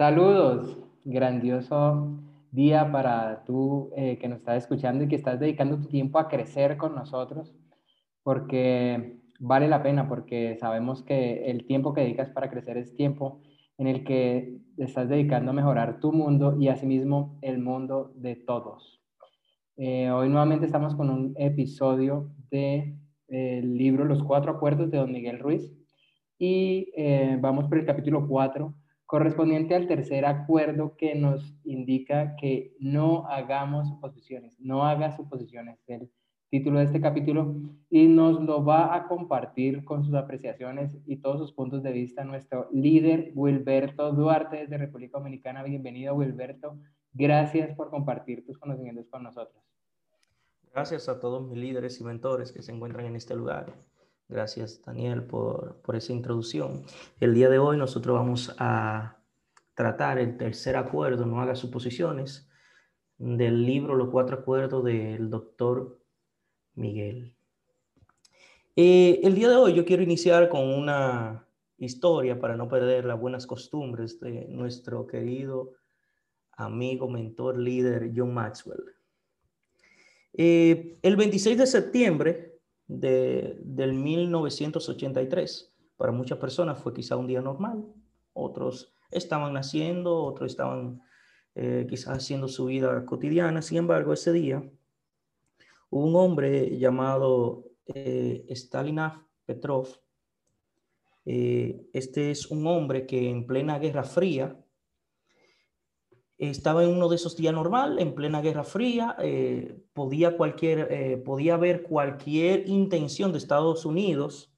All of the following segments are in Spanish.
Saludos, grandioso día para tú eh, que nos estás escuchando y que estás dedicando tu tiempo a crecer con nosotros, porque vale la pena, porque sabemos que el tiempo que dedicas para crecer es tiempo en el que estás dedicando a mejorar tu mundo y asimismo el mundo de todos. Eh, hoy nuevamente estamos con un episodio del de, libro Los Cuatro Acuerdos de Don Miguel Ruiz y eh, vamos por el capítulo 4 correspondiente al tercer acuerdo que nos indica que no hagamos suposiciones, no haga suposiciones, el título de este capítulo, y nos lo va a compartir con sus apreciaciones y todos sus puntos de vista nuestro líder Wilberto Duarte desde República Dominicana. Bienvenido Wilberto, gracias por compartir tus conocimientos con nosotros. Gracias a todos mis líderes y mentores que se encuentran en este lugar. Gracias, Daniel, por, por, esa introducción. El día de hoy nosotros vamos a tratar el tercer acuerdo, no haga suposiciones, del libro Los Cuatro Acuerdos del doctor Miguel. Eh, el día de hoy yo quiero iniciar con una historia para no perder las buenas costumbres de nuestro querido amigo, mentor, líder John Maxwell. Eh, el 26 de septiembre de, del 1983. Para muchas personas fue quizá un día normal, otros estaban naciendo, otros estaban eh, quizás haciendo su vida cotidiana. Sin embargo, ese día hubo un hombre llamado eh, Petrov. Eh, este es un hombre que en plena Guerra Fría estaba en uno de esos días normal, en plena Guerra Fría, eh, podía, cualquier, eh, podía haber cualquier intención de Estados Unidos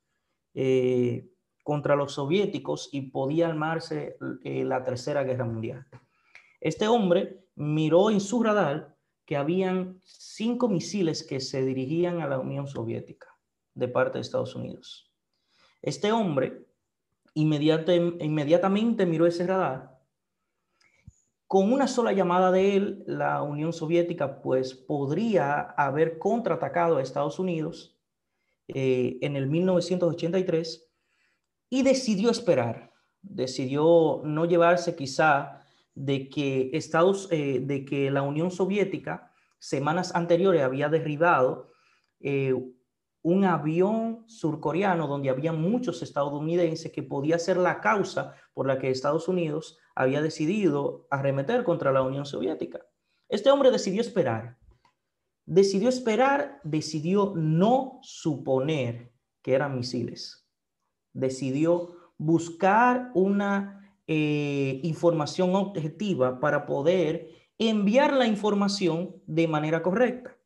eh, contra los soviéticos y podía armarse la Tercera Guerra Mundial. Este hombre miró en su radar que habían cinco misiles que se dirigían a la Unión Soviética de parte de Estados Unidos. Este hombre inmediatamente miró ese radar con una sola llamada de él, la Unión Soviética pues podría haber contraatacado a Estados Unidos eh, en el 1983 y decidió esperar, decidió no llevarse quizá de que Estados, eh, de que la Unión Soviética semanas anteriores había derribado eh, un avión surcoreano donde había muchos estadounidenses que podía ser la causa por la que Estados Unidos había decidido arremeter contra la Unión Soviética. Este hombre decidió esperar. Decidió esperar, decidió no suponer que eran misiles. Decidió buscar una eh, información objetiva para poder enviar la información de manera correcta.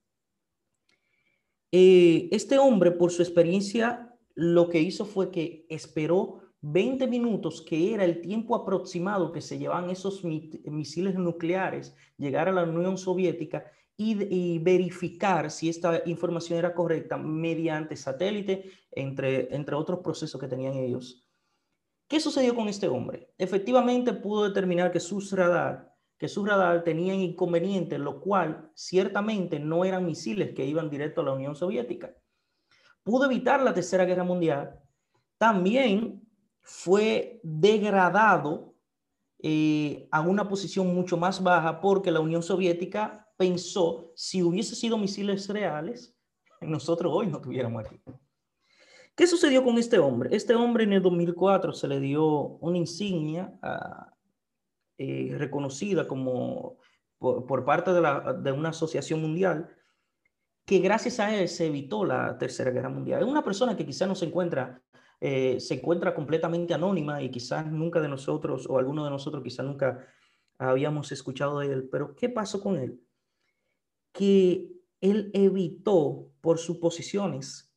Eh, este hombre, por su experiencia, lo que hizo fue que esperó 20 minutos, que era el tiempo aproximado que se llevaban esos misiles nucleares, llegar a la Unión Soviética y, verificar si esta información era correcta mediante satélite, entre, entre otros procesos que tenían ellos. ¿Qué sucedió con este hombre? Efectivamente pudo determinar que sus radar que sus radar tenían inconvenientes, lo cual ciertamente no eran misiles que iban directo a la Unión Soviética. Pudo evitar la Tercera Guerra Mundial. También fue degradado eh, a una posición mucho más baja porque la Unión Soviética pensó, si hubiese sido misiles reales, nosotros hoy no tuviéramos aquí. ¿Qué sucedió con este hombre? Este hombre en el 2004 se le dio una insignia a, eh, reconocida como por, parte de, la, de, una asociación mundial, que gracias a él se evitó la Tercera Guerra Mundial. Es una persona que quizás no se encuentra, eh, se encuentra completamente anónima y quizás nunca de nosotros, o alguno de nosotros quizás nunca habíamos escuchado de él, pero ¿qué pasó con él? Que él evitó por suposiciones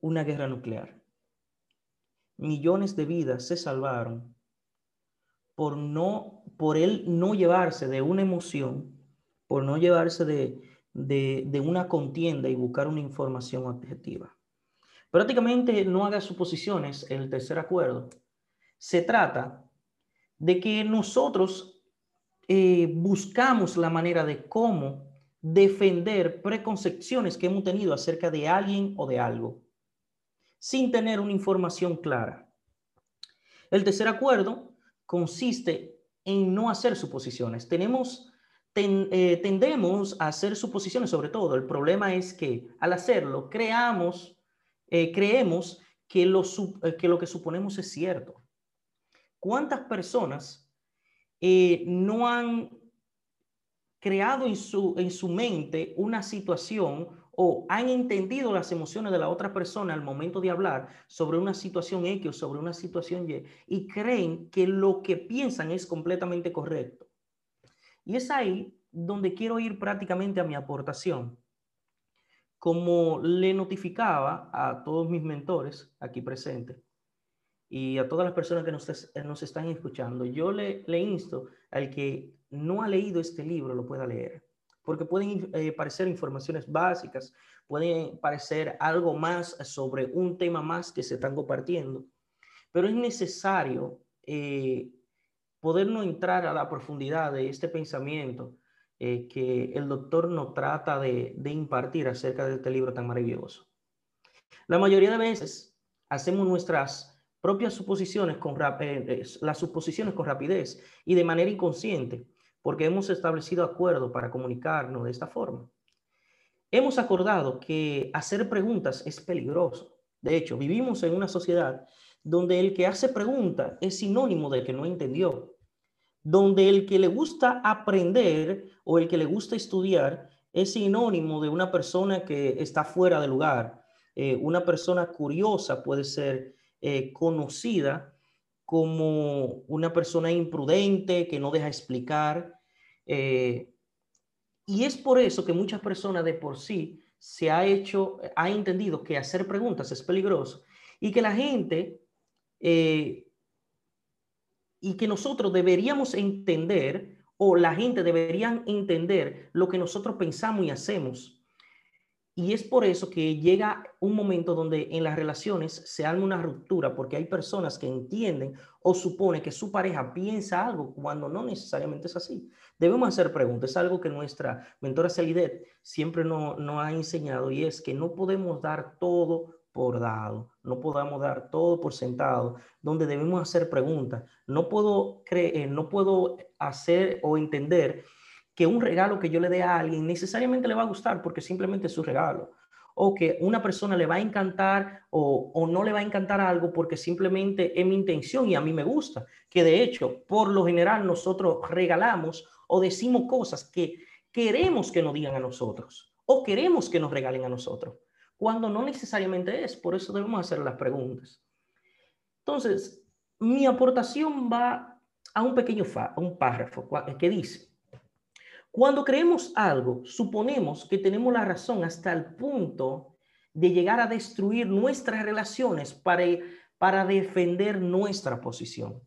una guerra nuclear. millones de vidas se salvaron por no, por él no llevarse de una emoción, por no llevarse de, de, de una contienda y buscar una información objetiva. Prácticamente no haga suposiciones el tercer acuerdo. Se trata de que nosotros eh, buscamos la manera de cómo defender preconcepciones que hemos tenido acerca de alguien o de algo, sin tener una información clara. El tercer acuerdo consiste en no hacer suposiciones. Tenemos, eh, tendemos a hacer suposiciones sobre todo. El problema es que al hacerlo creamos eh, creemos que lo, eh, que lo que suponemos es cierto. ¿Cuántas personas eh, no han creado en su, en su mente una situación o han entendido las emociones de la otra persona al momento de hablar sobre una situación X o sobre una situación Y y creen que lo que piensan es completamente correcto. Y es ahí donde quiero ir prácticamente a mi aportación como le notificaba a todos mis mentores aquí presentes y a todas las personas que nos, nos están escuchando, yo le, le, insto al que no ha leído este libro lo pueda leer, porque pueden eh, parecer informaciones básicas, pueden parecer algo más sobre un tema más que se están compartiendo, pero es necesario eh, poder no entrar a la profundidad de este pensamiento eh, que el doctor nos trata de, impartir acerca de este libro tan maravilloso. La mayoría de veces hacemos nuestras propias suposiciones con eh, las suposiciones con rapidez y de manera inconsciente, porque hemos establecido acuerdo para comunicarnos de esta forma. Hemos acordado que hacer preguntas es peligroso. De hecho, vivimos en una sociedad donde el que hace preguntas es sinónimo de que no entendió donde el que le gusta aprender o el que le gusta estudiar es sinónimo de una persona que está fuera de lugar. Eh, una persona curiosa puede ser eh, conocida como una persona imprudente que no deja explicar. Eh, y es por eso que muchas personas de por sí se ha hecho, ha entendido que hacer preguntas es peligroso y que la gente y que nosotros deberíamos entender o la gente deberían entender lo que nosotros pensamos y hacemos. Y es por eso que llega un momento donde en las relaciones se arma una ruptura, porque hay personas que entienden o suponen que su pareja piensa algo cuando no necesariamente es así. Debemos hacer preguntas, es algo que nuestra mentora Celidet siempre nos no ha enseñado y es que no podemos dar todo por dado, no podamos dar todo por sentado, donde debemos hacer preguntas. No puedo creer, no puedo hacer o entender que un regalo que yo le dé a alguien necesariamente le va a gustar porque simplemente es su regalo. O que una persona le va a encantar o, o no le va a encantar algo porque simplemente es mi intención y a mí me gusta. Que de hecho, por lo general, nosotros regalamos o decimos cosas que queremos que nos digan a nosotros o queremos que nos regalen a nosotros cuando no necesariamente es. Por eso debemos hacer las preguntas. Entonces, mi aportación va a un pequeño fa, un párrafo que dice, cuando creemos algo, suponemos que tenemos la razón hasta el punto de llegar a destruir nuestras relaciones para, para defender nuestra posición.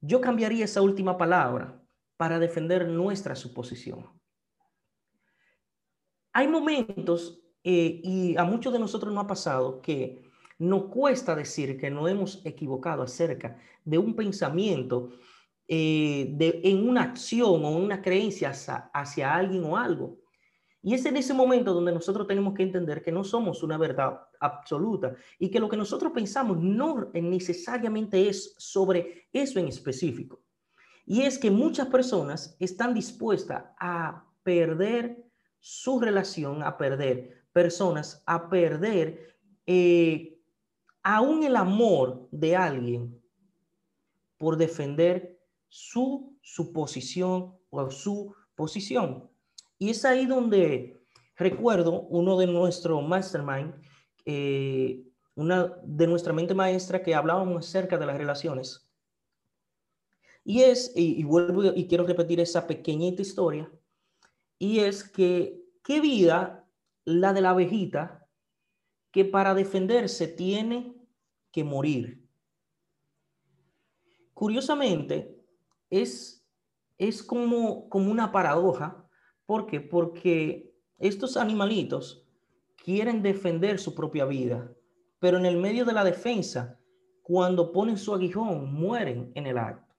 Yo cambiaría esa última palabra para defender nuestra suposición. Hay momentos eh, y a muchos de nosotros nos ha pasado que nos cuesta decir que nos hemos equivocado acerca de un pensamiento, eh, de, en una acción o una creencia hacia, alguien o algo. Y es en ese momento donde nosotros tenemos que entender que no somos una verdad absoluta y que lo que nosotros pensamos no necesariamente es sobre eso en específico. Y es que muchas personas están dispuestas a perder su relación, a perder personas a perder eh, aún el amor de alguien por defender su, su posición o su posición. Y es ahí donde recuerdo uno de nuestro mastermind, eh, una de nuestra mente maestra que hablábamos acerca de las relaciones. Y es, y, y vuelvo y quiero repetir esa pequeñita historia, y es que qué vida la de la abejita que para defenderse tiene que morir. Curiosamente, es, es como, como una paradoja. ¿Por qué? Porque estos animalitos quieren defender su propia vida, pero en el medio de la defensa, cuando ponen su aguijón, mueren en el acto.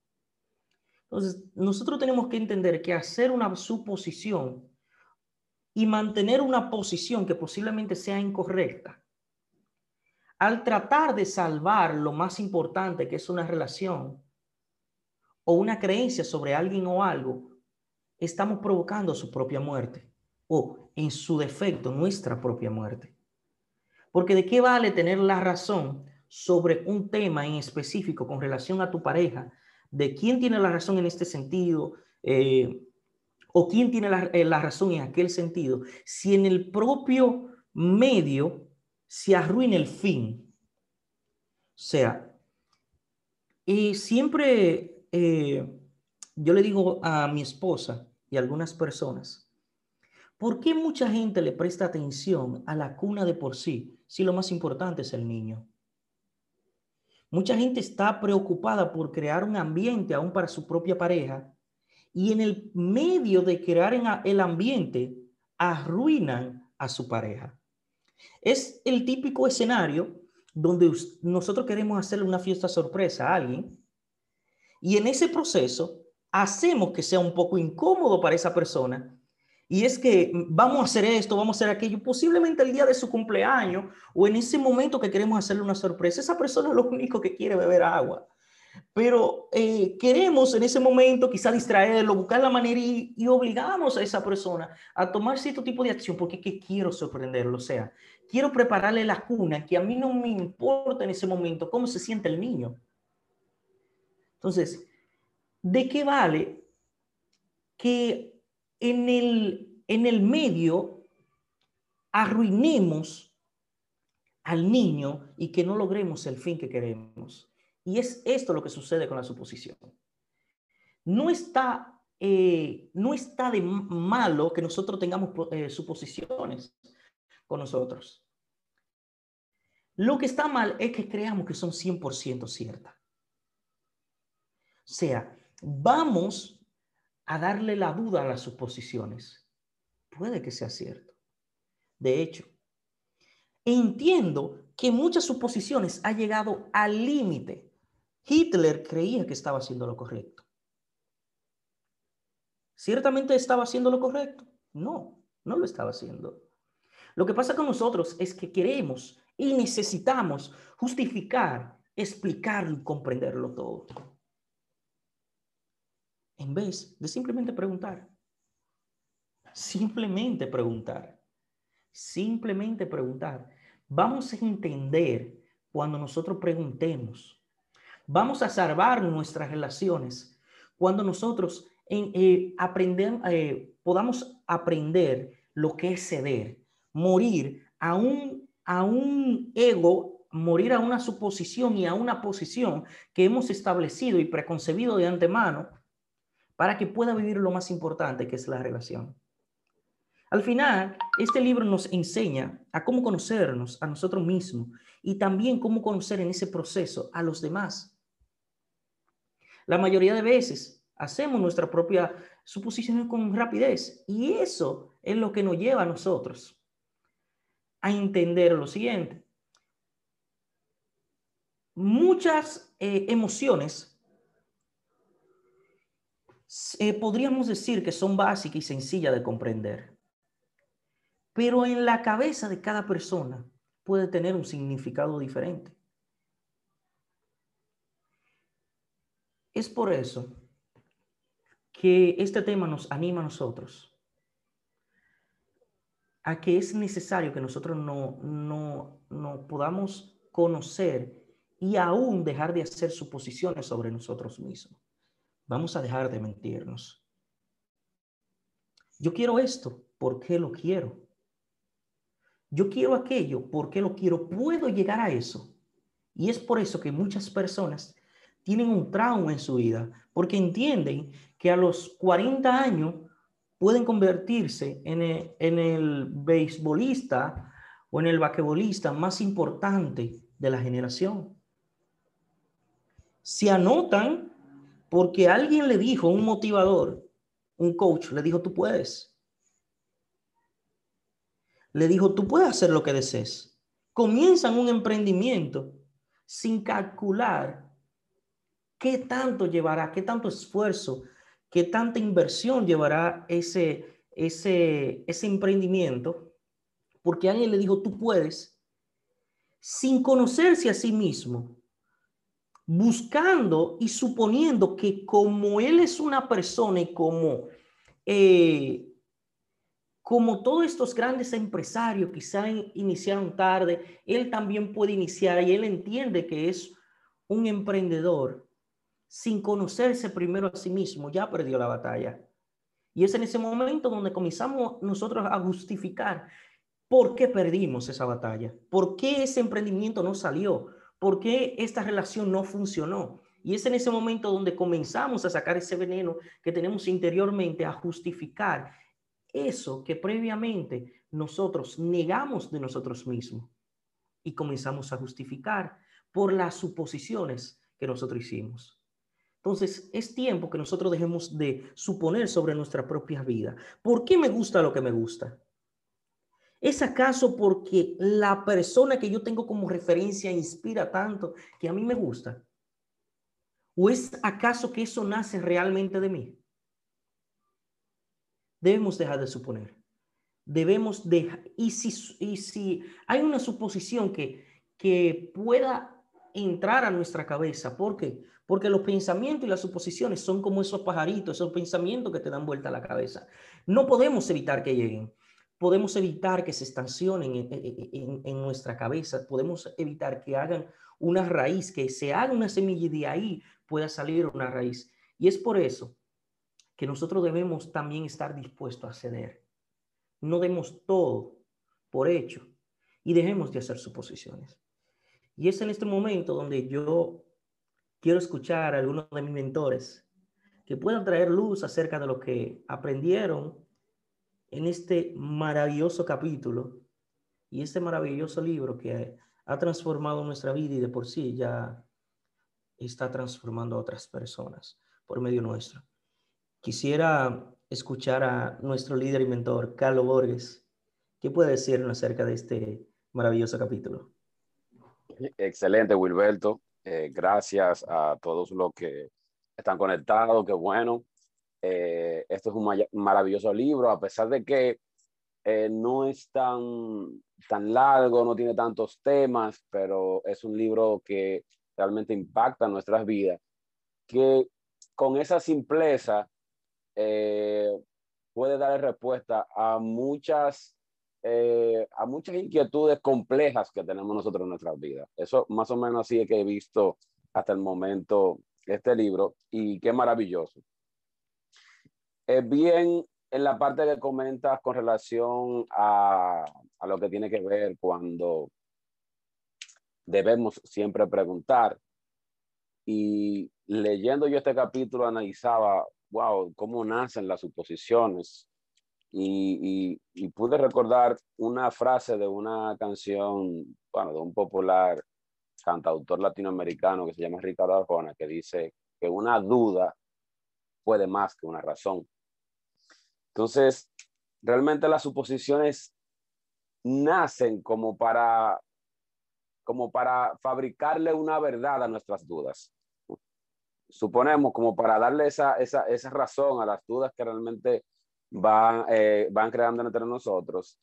Entonces, nosotros tenemos que entender que hacer una suposición y mantener una posición que posiblemente sea incorrecta, al tratar de salvar lo más importante que es una relación o una creencia sobre alguien o algo, estamos provocando su propia muerte o, en su defecto, nuestra propia muerte. Porque de qué vale tener la razón sobre un tema en específico con relación a tu pareja, de quién tiene la razón en este sentido, eh, o quién tiene eh, la, razón en aquel sentido, si en el propio medio se arruina el fin. O sea, y siempre eh, yo le digo a mi esposa y a algunas personas, ¿por qué mucha gente le presta atención a la cuna de por sí si lo más importante es el niño? Mucha gente está preocupada por crear un ambiente aún para su propia pareja y en el medio de crear el ambiente arruinan a su pareja. Es el típico escenario donde nosotros queremos hacerle una fiesta sorpresa a alguien y en ese proceso hacemos que sea un poco incómodo para esa persona y es que vamos a hacer esto, vamos a hacer aquello, posiblemente el día de su cumpleaños o en ese momento que queremos hacerle una sorpresa, esa persona es lo único que quiere beber agua. Pero eh, queremos en ese momento quizá distraerlo, buscar la manera y, obligamos a esa persona a tomar cierto tipo de acción porque que quiero sorprenderlo. O sea, quiero prepararle la cuna que a mí no me importa en ese momento cómo se siente el niño. Entonces, ¿de qué vale que en el, en el medio arruinemos al niño y que no logremos el fin que queremos. Y es esto lo que sucede con la suposición. No está, eh, no está de malo que nosotros tengamos eh, suposiciones con nosotros. Lo que está mal es que creamos que son 100% ciertas. O sea, vamos a darle la duda a las suposiciones. Puede que sea cierto. De hecho, entiendo que muchas suposiciones han llegado al límite. Hitler creía que estaba haciendo lo correcto. ¿Ciertamente estaba haciendo lo correcto? No, no lo estaba haciendo. Lo que pasa con nosotros es que queremos y necesitamos justificar, explicarlo y comprenderlo todo en vez de simplemente preguntar. Simplemente preguntar. Simplemente preguntar. Vamos a entender cuando nosotros preguntemos. Vamos a salvar nuestras relaciones cuando nosotros eh, eh, podamos aprender lo que es ceder, morir a un, a un ego, morir a una suposición y a una posición que hemos establecido y preconcebido de antemano para que pueda vivir lo más importante, que es la relación. Al final, este libro nos enseña a cómo conocernos a nosotros mismos y también cómo conocer en ese proceso a los demás. La mayoría de veces hacemos nuestra propia suposición con rapidez y eso es lo que nos lleva a nosotros a entender lo siguiente. Muchas eh, emociones eh, podríamos decir que son básicas y sencillas de comprender. Pero en la cabeza de cada persona puede tener un significado diferente. Es por eso que este tema nos anima a nosotros a que es necesario que nosotros no, no, no podamos conocer y aún dejar de hacer suposiciones sobre nosotros mismos. Vamos a dejar de mentirnos. Yo quiero esto, ¿por qué lo quiero? Yo quiero aquello, ¿por qué lo quiero? Puedo llegar a eso. Y es por eso que muchas personas tienen un trauma en su vida, porque entienden que a los 40 años pueden convertirse en el, beisbolista o en el basquetbolista más importante de la generación. se anotan porque alguien le dijo, un motivador, un coach, le dijo, tú puedes. Le dijo, tú puedes hacer lo que desees. Comienzan un emprendimiento sin calcular qué tanto llevará, qué tanto esfuerzo, qué tanta inversión llevará ese, ese, ese emprendimiento, porque alguien le dijo, tú puedes, sin conocerse a sí mismo, buscando y suponiendo que como él es una persona y como, eh, como todos estos grandes empresarios quizá iniciaron tarde, él también puede iniciar y él entiende que es un emprendedor sin conocerse primero a sí mismo, ya perdió la batalla. Y es en ese momento donde comenzamos nosotros a justificar por qué perdimos esa batalla, por qué ese emprendimiento no salió, por qué esta relación no funcionó. Y es en ese momento donde comenzamos a sacar ese veneno que tenemos interiormente, a justificar eso que previamente nosotros negamos de nosotros mismos y comenzamos a justificar por las suposiciones que nosotros hicimos. Entonces, es tiempo que nosotros dejemos de suponer sobre nuestra propia vida. ¿Por qué me gusta lo que me gusta? ¿Es acaso porque la persona que yo tengo como referencia inspira tanto que a mí me gusta? ¿O es acaso que eso nace realmente de mí? Debemos dejar de suponer. Debemos dejar, y si, y si hay una suposición que, que pueda entrar a nuestra cabeza, ¿por qué? Porque los pensamientos y las suposiciones son como esos pajaritos, esos pensamientos que te dan vuelta a la cabeza. No podemos evitar que lleguen. Podemos evitar que se estacionen en, nuestra cabeza. Podemos evitar que hagan una raíz, que se haga una semilla y de ahí pueda salir una raíz. Y es por eso que nosotros debemos también estar dispuestos a ceder. No demos todo por hecho y dejemos de hacer suposiciones. Y es en este momento donde yo quiero escuchar a algunos de mis mentores que puedan traer luz acerca de lo que aprendieron en este maravilloso capítulo y este maravilloso libro que ha transformado nuestra vida y de por sí ya está transformando a otras personas por medio nuestro. Quisiera escuchar a nuestro líder y mentor, Carlos Borges. ¿Qué puede decirnos acerca de este maravilloso capítulo? Excelente, Wilberto. Eh, gracias a todos los que están conectados, qué bueno. Eh, esto es un maravilloso libro, a pesar de que eh, no es tan, tan largo, no tiene tantos temas, pero es un libro que realmente impacta nuestras vidas, que con esa simpleza puede dar respuesta a muchas eh, a muchas inquietudes complejas que tenemos nosotros en nuestras vidas. Eso más o menos así es que he visto hasta el momento este libro y qué maravilloso. Es bien en la parte que comentas con relación a, a lo que tiene que ver cuando debemos siempre preguntar. Y leyendo yo este capítulo analizaba, wow, cómo nacen las suposiciones, y, pude recordar una frase de una canción, bueno, de un popular cantautor latinoamericano que se llama Ricardo Arjona, que dice que una duda puede más que una razón. Entonces, realmente las suposiciones nacen como para, como para fabricarle una verdad a nuestras dudas. Suponemos como para darle esa, esa, esa razón a las dudas que realmente van, eh, van creando entre nosotros.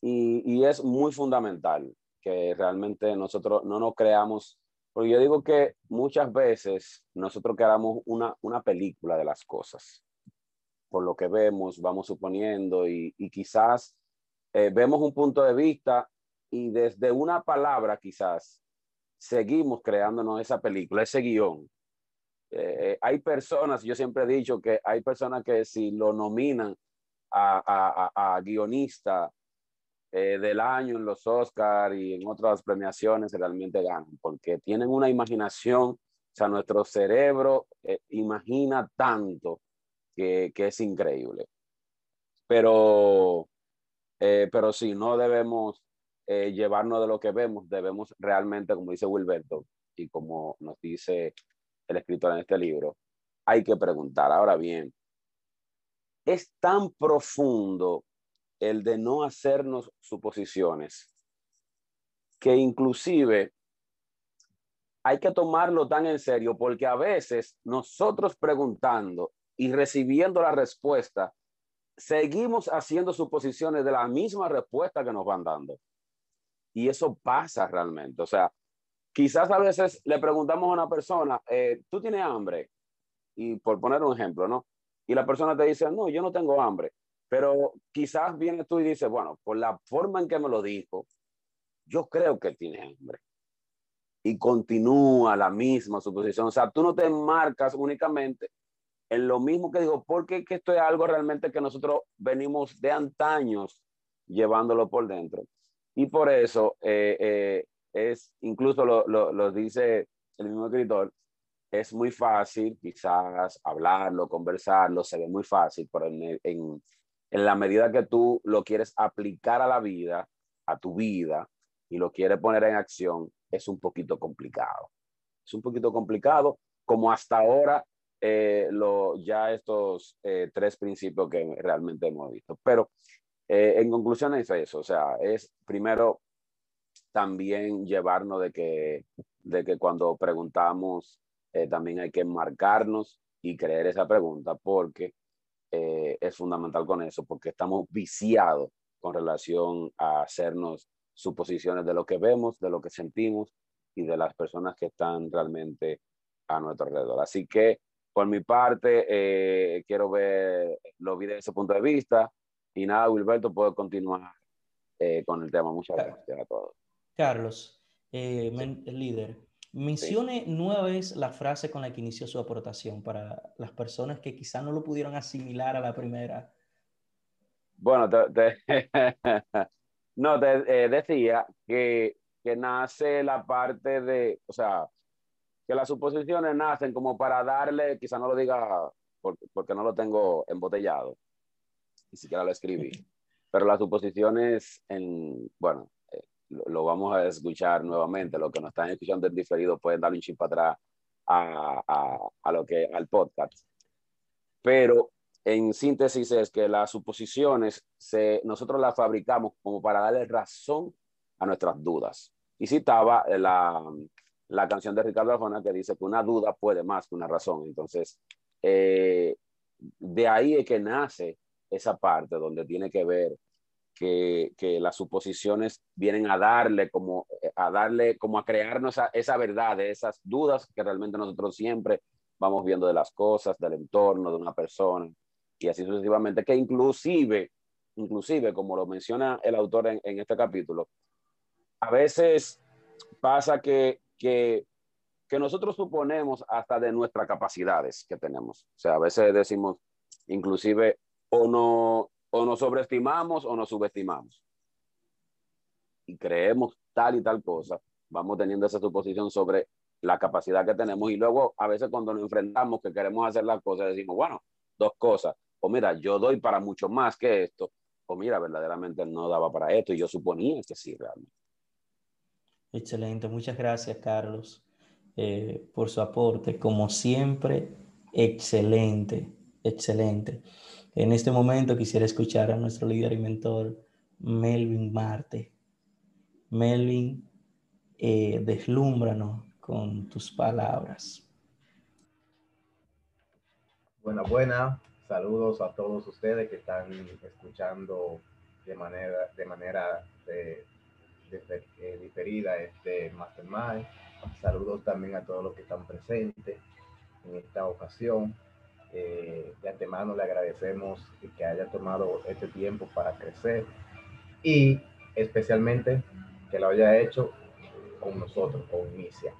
Y, y, es muy fundamental que realmente nosotros no nos creamos, porque yo digo que muchas veces nosotros creamos una, una película de las cosas, por lo que vemos, vamos suponiendo, y, y quizás eh, vemos un punto de vista y desde una palabra quizás seguimos creándonos esa película, ese guion. Eh, hay personas, yo siempre he dicho que hay personas que si lo nominan a, guionista eh, del año en los Oscars y en otras premiaciones realmente ganan, porque tienen una imaginación, o sea, nuestro cerebro eh, imagina tanto que, que, es increíble. Pero, eh, pero sí, no debemos llevarnos de lo que vemos, debemos realmente, como dice Wilberto y como nos dice el escritor en este libro, hay que preguntar. Ahora bien, es tan profundo el de no hacernos suposiciones que inclusive hay que tomarlo tan en serio porque a veces nosotros preguntando y recibiendo la respuesta, seguimos haciendo suposiciones de la misma respuesta que nos van dando. Y eso pasa realmente. O sea, quizás a veces le preguntamos a una persona, eh, ¿tú tienes hambre? Y por poner un ejemplo, ¿no? Y la persona te dice, no, yo no tengo hambre. Pero quizás vienes tú y dices, bueno, por la forma en que me lo dijo, yo creo que tiene hambre y continúa la misma suposición. O sea, tú no te marcas únicamente en lo mismo que digo, porque que esto es algo realmente que nosotros venimos de antaños llevándolo por dentro. Y por eso eh, eh, es, incluso lo, lo, dice el mismo escritor, es muy fácil quizás hablarlo, conversarlo, se ve muy fácil, pero en, en, en la medida que tú lo quieres aplicar a la vida, a tu vida, y lo quieres poner en acción, es un poquito complicado. Es un poquito complicado, como hasta ahora eh, lo, ya estos eh, tres principios que realmente hemos visto. Pero eh, en conclusión es eso, o sea, es primero también llevarnos de que, de que cuando preguntamos también hay que marcarnos y creer esa pregunta porque es fundamental con eso, porque estamos viciados con relación a hacernos suposiciones de lo que vemos, de lo que sentimos y de las personas que están realmente a nuestro alrededor. Así que por mi parte, eh, quiero ver, lo vi desde ese punto de vista. Y nada, Wilberto, puedo continuar eh, con el tema. Muchas gracias a todos. Carlos, eh, líder, mencione nueva vez la frase con la que inició su aportación para las personas que quizás no lo pudieron asimilar a la primera. Bueno, te, No, te eh, decía que, que nace la parte de, o sea, que las suposiciones nacen como para darle, quizá no lo diga porque, porque no lo tengo embotellado, ni siquiera lo escribí, pero las suposiciones, en, bueno, eh, lo, vamos a escuchar nuevamente, lo que nos están escuchando en diferido pueden darle un chip atrás a, a, lo que, al podcast. Pero en síntesis es que las suposiciones se, nosotros las fabricamos como para darle razón a nuestras dudas. Y citaba la, la canción de Ricardo Arjona que dice que una duda puede más que una razón. Entonces, eh, de ahí es que nace esa parte donde tiene que ver que, las suposiciones vienen a darle como a darle como a crearnos esa, esa verdad de esas dudas que realmente nosotros siempre vamos viendo de las cosas, del entorno, de una persona y así sucesivamente, que inclusive, inclusive, como lo menciona el autor en, en este capítulo, a veces pasa que, que, que, nosotros suponemos hasta de nuestras capacidades que tenemos. O sea, a veces decimos, inclusive, o, no, o nos sobreestimamos o nos subestimamos. Y creemos tal y tal cosa, vamos teniendo esa suposición sobre la capacidad que tenemos y luego a veces cuando nos enfrentamos que queremos hacer las cosas decimos, bueno, dos cosas, o mira, yo doy para mucho más que esto, o mira, verdaderamente no daba para esto y yo suponía que sí, realmente. Excelente, muchas gracias, Carlos, eh, por su aporte. Como siempre, excelente, excelente. En este momento quisiera escuchar a nuestro líder y mentor, Melvin Marte. Melvin, eh, deslúmbranos con tus palabras. Buena, buena. Saludos a todos ustedes que están escuchando de manera, de manera de, eh, diferida este Mastermind. Saludos también a todos los que están presentes en esta ocasión. Eh, de antemano le agradecemos que haya tomado este tiempo para crecer y especialmente que lo haya hecho con nosotros, con Inicia.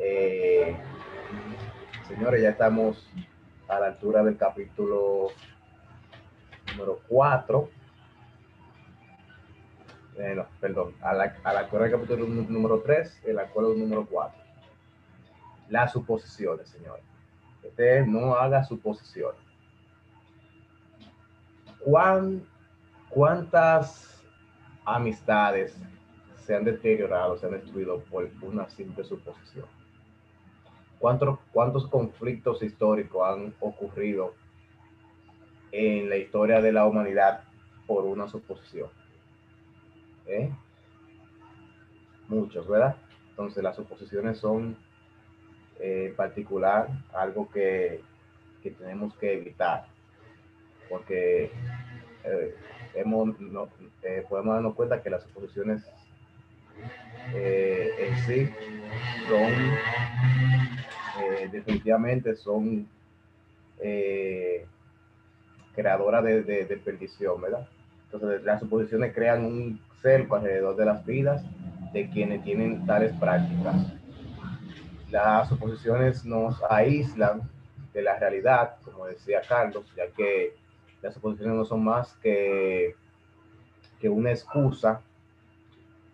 Eh, señores, ya estamos a la altura del capítulo número 4. Eh, perdón, a la, a la del capítulo número 3, el acuerdo número 4. Las suposiciones, señores. Usted no haga suposiciones. ¿Cuán, ¿Cuántas amistades se han deteriorado, se han destruido por una simple suposición? ¿cuántos, ¿cuántos conflictos históricos han ocurrido en la historia de la humanidad por una suposición? ¿Eh? Muchos, ¿verdad? Entonces las suposiciones son eh, en particular algo que, que, tenemos que evitar, porque eh, hemos, eh, podemos darnos cuenta que las suposiciones eh, en sí son eh, definitivamente son eh, creadoras de, de, de, perdición, ¿verdad? Entonces las suposiciones crean un cerco alrededor de las vidas de quienes tienen tales prácticas. Las suposiciones nos aíslan de la realidad, como decía Carlos, ya que las suposiciones no son más que, que una excusa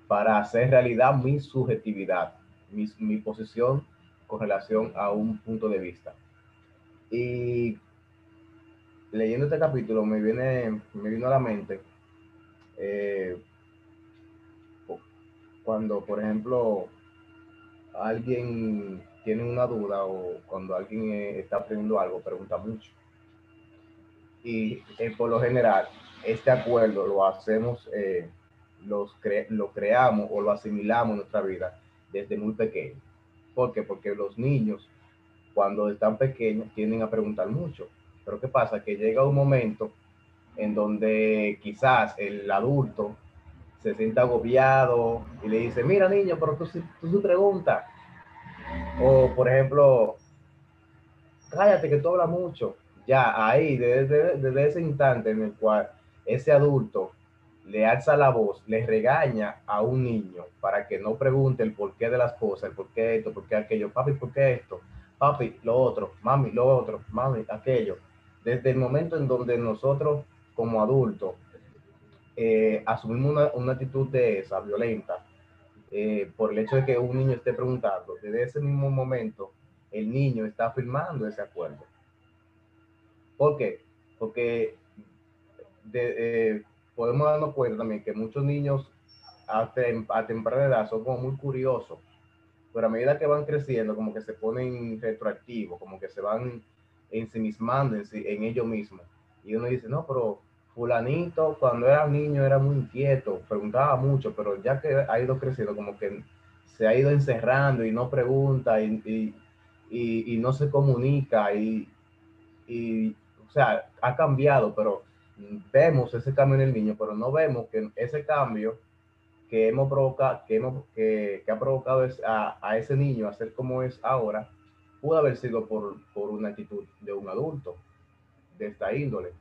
para hacer realidad mi subjetividad, mi, mi, posición con relación a un punto de vista. Y leyendo este capítulo me viene, me vino a la mente eh, cuando, por ejemplo, alguien tiene una duda o cuando alguien eh, está aprendiendo algo, pregunta mucho. Y eh, por lo general, este acuerdo lo hacemos eh, cre lo creamos o lo asimilamos en nuestra vida desde muy pequeño. ¿Por qué? Porque los niños, cuando están pequeños, tienden a preguntar mucho. Pero ¿qué pasa? Que llega un momento en donde quizás el adulto se sienta agobiado y le dice, mira niño, pero tú, tú, tú preguntas. O por ejemplo, cállate que tú hablas mucho. Ya ahí, desde, ese instante en el cual ese adulto le alza la voz, le regaña a un niño para que no pregunte el porqué de las cosas, el porqué esto, porqué aquello, papi, ¿por qué esto? Papi, lo otro, mami, lo otro, mami, aquello. Desde el momento en donde nosotros como adultos eh, asumimos una, una, actitud de esa, violenta, eh, por el hecho de que un niño esté preguntando, desde ese mismo momento el niño está firmando ese acuerdo. ¿Por qué? Porque de, eh, podemos darnos cuenta también que muchos niños a, tem a, temprana edad son como muy curiosos, pero a medida que van creciendo, como que se ponen retroactivos, como que se van ensimismando en, en ellos mismos. Y uno dice, no, pero fulanito cuando era niño era muy inquieto, preguntaba mucho, pero ya que ha ido creciendo, como que se ha ido encerrando y no pregunta y, y, y, y no se comunica y, o sea, ha cambiado, pero vemos ese cambio en el niño, pero no vemos que ese cambio que hemos provocado, que, hemos, que, que ha provocado a, a, ese niño a ser como es ahora, pudo haber sido por, por una actitud de un adulto de esta índole.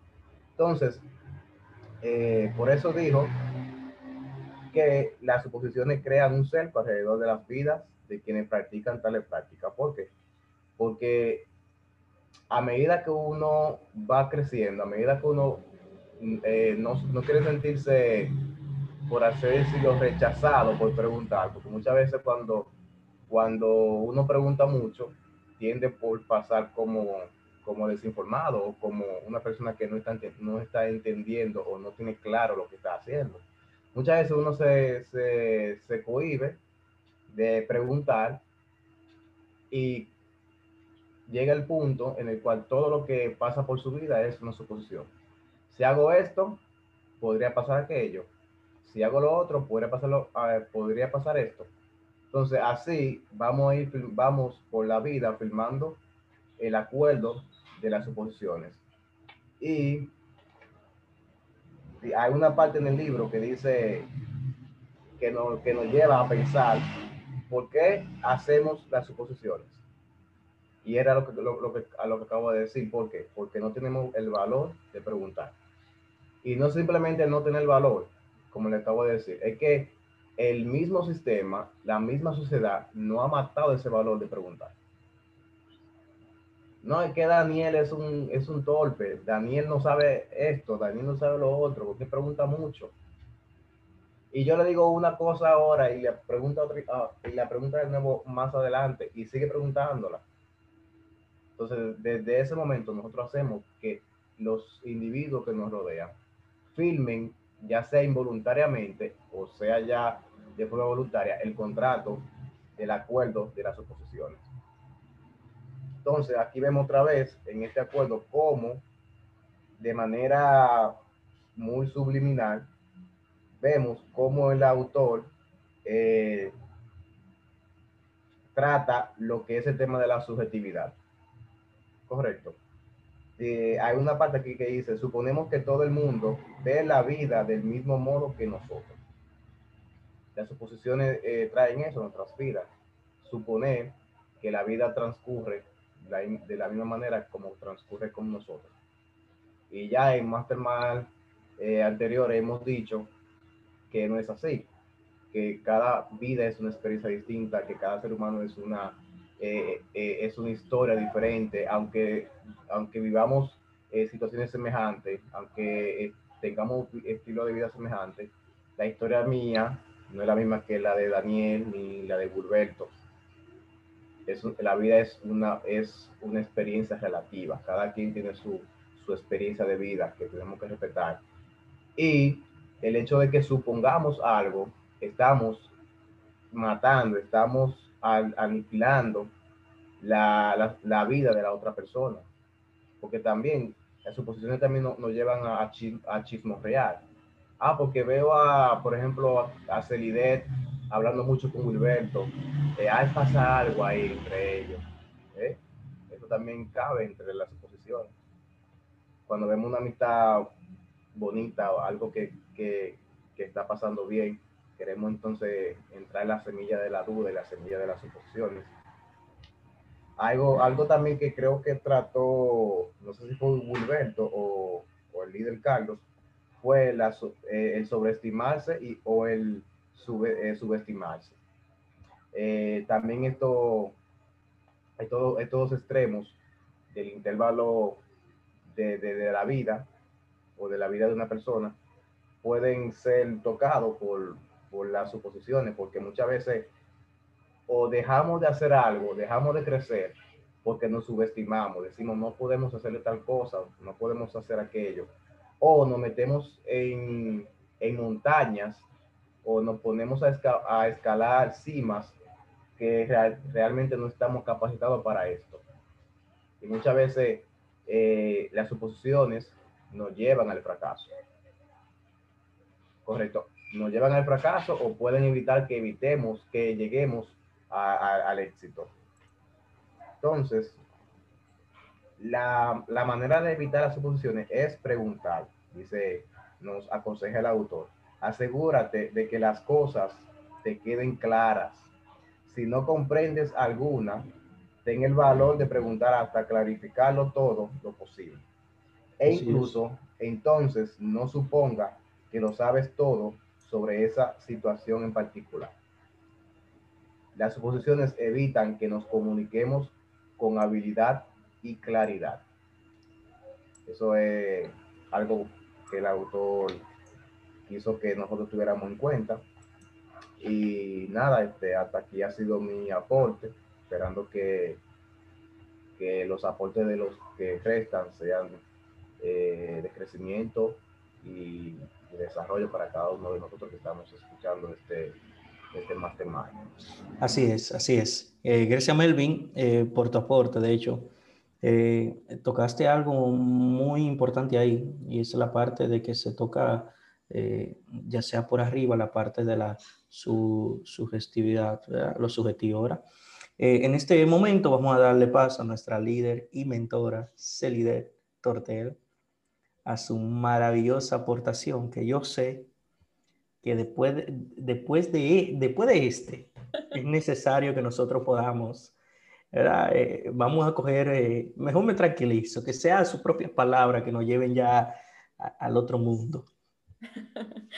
Entonces, eh, por eso dijo que las suposiciones crean un cerco alrededor de las vidas de quienes practican tales prácticas. ¿Por qué? Porque a medida que uno va creciendo, a medida que uno eh, no, no, quiere sentirse, por así decirlo, rechazado por preguntar, porque muchas veces cuando, cuando uno pregunta mucho, tiende por pasar como, como desinformado o como una persona que no está, no está entendiendo o no tiene claro lo que está haciendo. Muchas veces uno se, se, se cohibe de preguntar y llega el punto en el cual todo lo que pasa por su vida es una suposición. Si hago esto, podría pasar aquello. Si hago lo otro, podría pasar, lo, uh, podría pasar esto. Entonces, así vamos a ir, vamos por la vida filmando el acuerdo de las suposiciones. Y, hay una parte en el libro que dice que nos, que nos lleva a pensar por qué hacemos las suposiciones. Y era lo que, lo, lo que, a lo que acabo de decir. Porque no tenemos el valor de preguntar. Y no simplemente no tener valor, como le acabo de decir, es que el mismo sistema, la misma sociedad, no ha matado ese valor de preguntar. No, es que Daniel es un, es un torpe, Daniel no sabe esto, Daniel no sabe lo otro, porque pregunta mucho. Y yo le digo una cosa ahora y le pregunta otra, uh, y la pregunta de nuevo más adelante y sigue preguntándola. Entonces, desde ese momento nosotros hacemos que los individuos que nos rodean firmen, ya sea involuntariamente o sea ya de forma voluntaria, el contrato, el acuerdo de las oposiciones. Entonces, aquí vemos otra vez en este acuerdo cómo de manera muy subliminal vemos cómo el autor eh, trata lo que es el tema de la subjetividad. Correcto. Eh, hay una parte aquí que dice, suponemos que todo el mundo ve la vida del mismo modo que nosotros. Las suposiciones eh, traen eso, nuestras vidas. Suponer que la vida transcurre de la misma manera como transcurre con nosotros. Y ya en Mastermind eh, anterior hemos dicho que no es así, que cada vida es una experiencia distinta, que cada ser humano es una, eh, eh, es una historia diferente, aunque, aunque vivamos situaciones semejantes, aunque tengamos estilo de vida semejante, la historia mía no es la misma que la de Daniel ni la de Burberto. La vida es una, es una experiencia relativa, cada quien tiene su, su experiencia de vida que tenemos que respetar. Y el hecho de que supongamos algo, estamos matando, estamos aniquilando la, la, vida de la otra persona. Porque también las suposiciones también nos, llevan a, a, real. Ah, porque veo a, por ejemplo, a Celidet hablando mucho con Wilberto. Eh, hay pasa algo ahí entre ellos. ¿eh? Eso también cabe entre las suposiciones. Cuando vemos una amistad bonita o algo que, que, que, está pasando bien, queremos entonces entrar en la semilla de la duda y la semilla de las suposiciones. Algo, algo también que creo que trató, no sé si fue Wilberto o, o el líder Carlos, fue la, eh, el sobreestimarse y, o el eh, subestimarse. Eh, también esto, todo, estos extremos del intervalo de, de, de la vida o de la vida de una persona pueden ser tocados por, por las suposiciones, porque muchas veces o dejamos de hacer algo, dejamos de crecer porque nos subestimamos, decimos no podemos hacerle tal cosa, no podemos hacer aquello, o nos metemos en, en montañas o nos ponemos a, escalar cimas que realmente no estamos capacitados para esto. Y muchas veces eh, las suposiciones nos llevan al fracaso. Correcto. Nos llevan al fracaso o pueden evitar que evitemos que lleguemos al éxito. Entonces, la, la, manera de evitar las suposiciones es preguntar, dice, nos aconseja el autor. Asegúrate de que las cosas te queden claras. Si no comprendes alguna, ten el valor de preguntar hasta clarificarlo todo lo posible. E incluso entonces no suponga que lo sabes todo sobre esa situación en particular. Las suposiciones evitan que nos comuniquemos con habilidad y claridad. Eso es algo que el autor quiso que nosotros tuviéramos en cuenta. Y nada, este, hasta aquí ha sido mi aporte, esperando que, que los aportes de los que restan sean eh, de crecimiento y, desarrollo para cada uno de nosotros que estamos escuchando este, este mastermind. Así es, así es. Eh, Melvin eh, por tu aporte, de hecho. tocaste algo muy importante ahí y es la parte de que se toca ya sea por arriba la parte de la su, sugestividad, lo subjetivo. Ahora, en este momento vamos a darle paso a nuestra líder y mentora, Celidet Tortel a su maravillosa aportación, que yo sé que después de, después de, después de este es necesario que nosotros podamos, eh, vamos a coger, eh, mejor me tranquilizo, que sea sus propias palabras que nos lleven ya al otro mundo.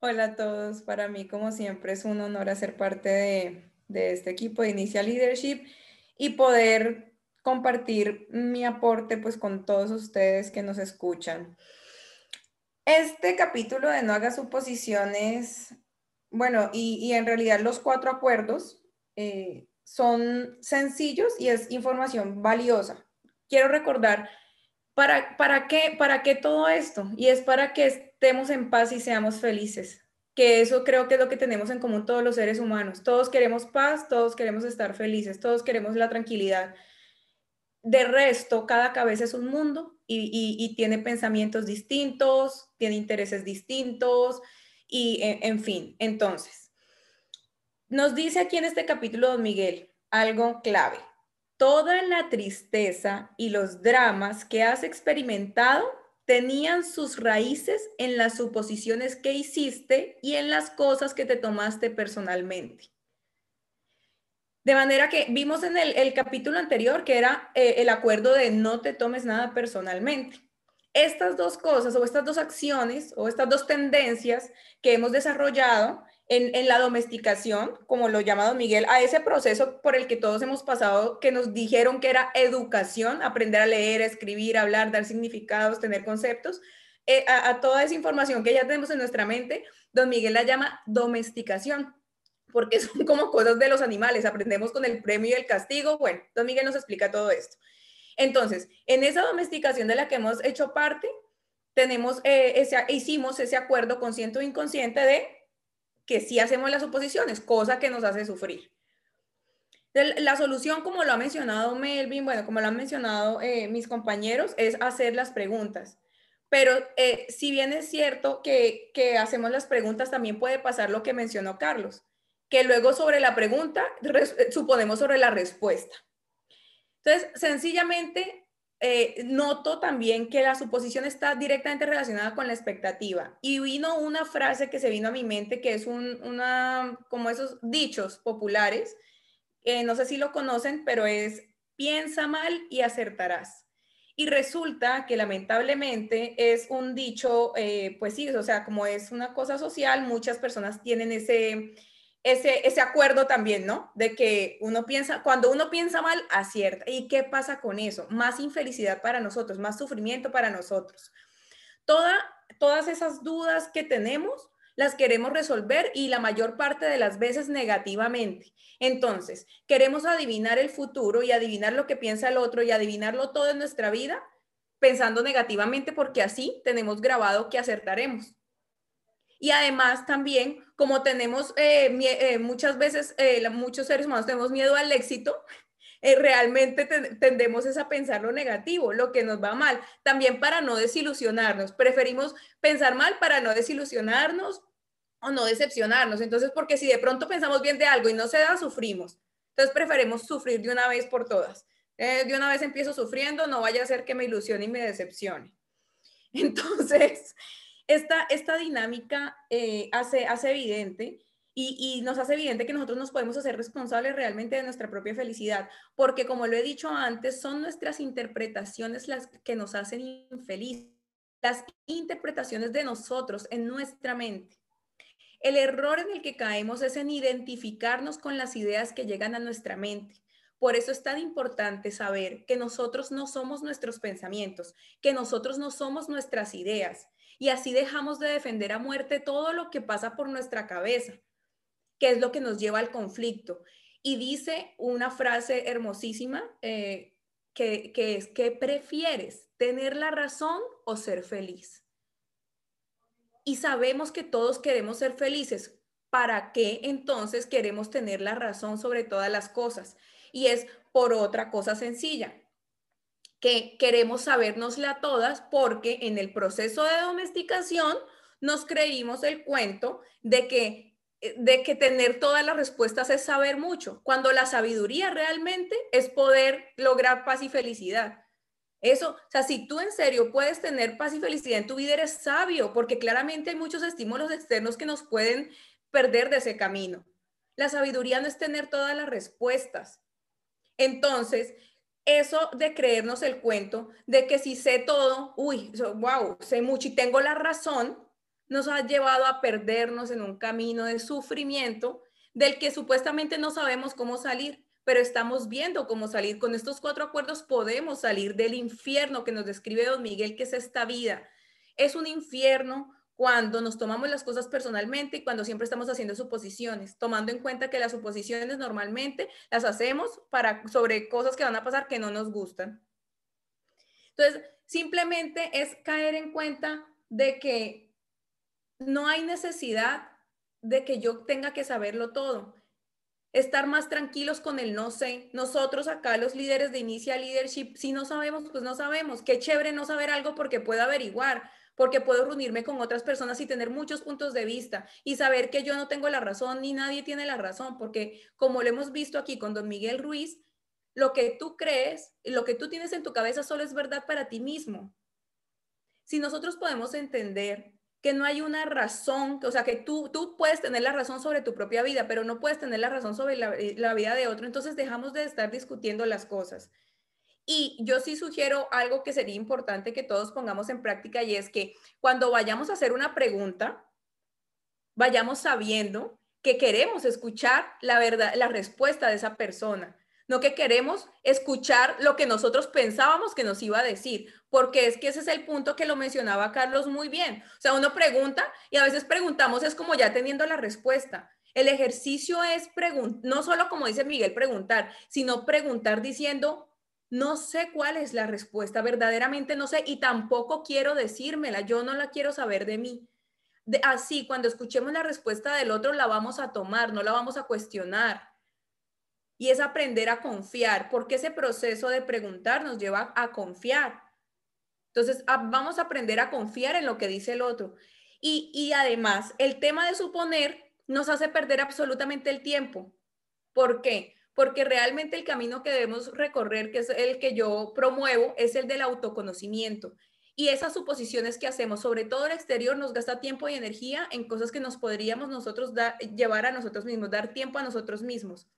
Hola a todos, para mí como siempre es un honor ser parte de, de este equipo de Initial Leadership y poder compartir mi aporte pues con todos ustedes que nos escuchan. Este capítulo de no haga suposiciones, bueno, y, en realidad los cuatro acuerdos eh, son sencillos y es información valiosa. Quiero recordar, ¿para, para, qué, ¿para qué todo esto? Y es para que estemos en paz y seamos felices que eso creo que es lo que tenemos en común todos los seres humanos. Todos queremos paz, todos queremos estar felices, todos queremos la tranquilidad. de resto, cada cabeza es un mundo y, tiene pensamientos distintos, tiene intereses distintos y en, fin, entonces, nos dice aquí en este capítulo, don Miguel, algo clave. Toda la tristeza y los dramas que has experimentado tenían sus raíces en las suposiciones que hiciste y en las cosas que te tomaste personalmente. De manera que vimos en el, capítulo anterior que era eh, el acuerdo de no te tomes nada personalmente. Estas dos cosas o estas dos acciones o estas dos tendencias que hemos desarrollado en, la domesticación, como lo llama don Miguel, a ese proceso por el que todos hemos pasado, que nos dijeron que era educación, aprender a leer, escribir, hablar, dar significados, tener conceptos, eh, a toda esa información que ya tenemos en nuestra mente, don Miguel la llama domesticación porque son como cosas de los animales, aprendemos con el premio y el castigo. Bueno, don Miguel nos explica todo esto. Entonces, en esa domesticación de la que hemos hecho parte, tenemos eh, ese, hicimos ese acuerdo consciente o inconsciente de que sí hacemos las oposiciones, cosa que nos hace sufrir. La solución, como lo ha mencionado Melvin, bueno, como lo han mencionado eh, mis compañeros, es hacer las preguntas. Pero eh, si bien es cierto que, que hacemos las preguntas, también puede pasar lo que mencionó Carlos que luego sobre la pregunta suponemos sobre la respuesta. Entonces, sencillamente, eh, noto también que la suposición está directamente relacionada con la expectativa. Y vino una frase que se vino a mi mente, que es un, una, como esos dichos populares, no sé si lo conocen, pero es piensa mal y acertarás. Y resulta que lamentablemente es un dicho, eh, pues sí, o sea, como es una cosa social, muchas personas tienen ese, ese, acuerdo también, ¿no? De que uno piensa, cuando uno piensa mal, acierta. ¿Y qué pasa con eso? Más infelicidad para nosotros, más sufrimiento para nosotros. Toda, todas esas dudas que tenemos las queremos resolver y la mayor parte de las veces negativamente. Entonces, queremos adivinar el futuro y adivinar lo que piensa el otro y adivinarlo todo en nuestra vida pensando negativamente porque así tenemos grabado que acertaremos. Y además también, como tenemos eh, eh, muchas veces, eh, muchos seres humanos tenemos miedo al éxito, realmente tendemos a pensar lo negativo, lo que nos va mal, también para no desilusionarnos. Preferimos pensar mal para no desilusionarnos o no decepcionarnos. Entonces, porque si de pronto pensamos bien de algo y no se da, sufrimos. Entonces, preferimos sufrir de una vez por todas. de una vez empiezo sufriendo, no vaya a ser que me ilusione y me decepcione. Entonces, esta, dinámica eh, hace, hace evidente y, nos hace evidente que nosotros nos podemos hacer responsables realmente de nuestra propia felicidad, porque como lo he dicho antes, son nuestras interpretaciones las que nos hacen infelices, las interpretaciones de nosotros en nuestra mente. El error en el que caemos es en identificarnos con las ideas que llegan a nuestra mente. Por eso es tan importante saber que nosotros no somos nuestros pensamientos, que nosotros no somos nuestras ideas, y así dejamos de defender a muerte todo lo que pasa por nuestra cabeza, que es lo que nos lleva al conflicto. Y dice una frase hermosísima eh, que, que es, ¿qué prefieres? ¿Tener la razón o ser feliz? Y sabemos que todos queremos ser felices. ¿Para qué entonces queremos tener la razón sobre todas las cosas? Y es por otra cosa sencilla que queremos sabérnosla todas porque en el proceso de domesticación nos creímos el cuento de que, eh, de que tener todas las respuestas es saber mucho, cuando la sabiduría realmente es poder lograr paz y felicidad. Eso, o sea, si tú en serio puedes tener paz y felicidad en tu vida, eres sabio, porque claramente hay muchos estímulos externos que nos pueden perder de ese camino. La sabiduría no es tener todas las respuestas. Entonces, eso de creernos el cuento de que si sé todo, uy, wow, sé mucho y tengo la razón, nos ha llevado a perdernos en un camino de sufrimiento del que supuestamente no sabemos cómo salir, pero estamos viendo cómo salir. Con estos cuatro acuerdos podemos salir del infierno que nos describe don Miguel, que es esta vida. Es un infierno cuando nos tomamos las cosas personalmente y cuando siempre estamos haciendo suposiciones, tomando en cuenta que las suposiciones normalmente las hacemos para sobre cosas que van a pasar que no nos gustan. Entonces, simplemente es caer en cuenta de que no hay necesidad de que yo tenga que saberlo todo. estar más tranquilos con el no sé. Nosotros acá, los líderes de Inicia Leadership, si no sabemos, pues no sabemos. Qué chévere no saber algo porque puedo averiguar, porque puedo reunirme con otras personas y tener muchos puntos de vista y saber que yo no tengo la razón ni nadie tiene la razón, porque como lo hemos visto aquí con don Miguel Ruiz, lo que tú crees, lo que tú tienes en tu cabeza solo es verdad para ti mismo. Si nosotros podemos entender que no hay una razón, o sea, que tú, tú puedes tener la razón sobre tu propia vida, pero no puedes tener la razón sobre la, eh, la vida de otro, entonces dejamos de estar discutiendo las cosas. Y yo sí sugiero algo que sería importante que todos pongamos en práctica y es que cuando vayamos a hacer una pregunta, vayamos sabiendo que queremos escuchar la verdad, la respuesta de esa persona no que queremos escuchar lo que nosotros pensábamos que nos iba a decir, porque es que ese es el punto que lo mencionaba Carlos muy bien. O sea, uno pregunta y a veces preguntamos es como ya teniendo la respuesta. El ejercicio es no solo como dice Miguel preguntar, sino preguntar diciendo, no sé cuál es la respuesta, verdaderamente no sé y tampoco quiero decírmela, yo no la quiero saber de mí. De, así, cuando escuchemos la respuesta del otro, la vamos a tomar, no la vamos a cuestionar y es aprender a confiar, porque ese proceso de preguntar nos lleva a confiar. Entonces, vamos a aprender a confiar en lo que dice el otro. Y, y además, el tema de suponer nos hace perder absolutamente el tiempo. ¿Por qué? Porque realmente el camino que debemos recorrer, que es el que yo promuevo, es el del autoconocimiento. Y esas suposiciones que hacemos, sobre todo el exterior, nos gasta tiempo y energía en cosas que nos podríamos nosotros llevar a nosotros mismos, dar tiempo a nosotros mismos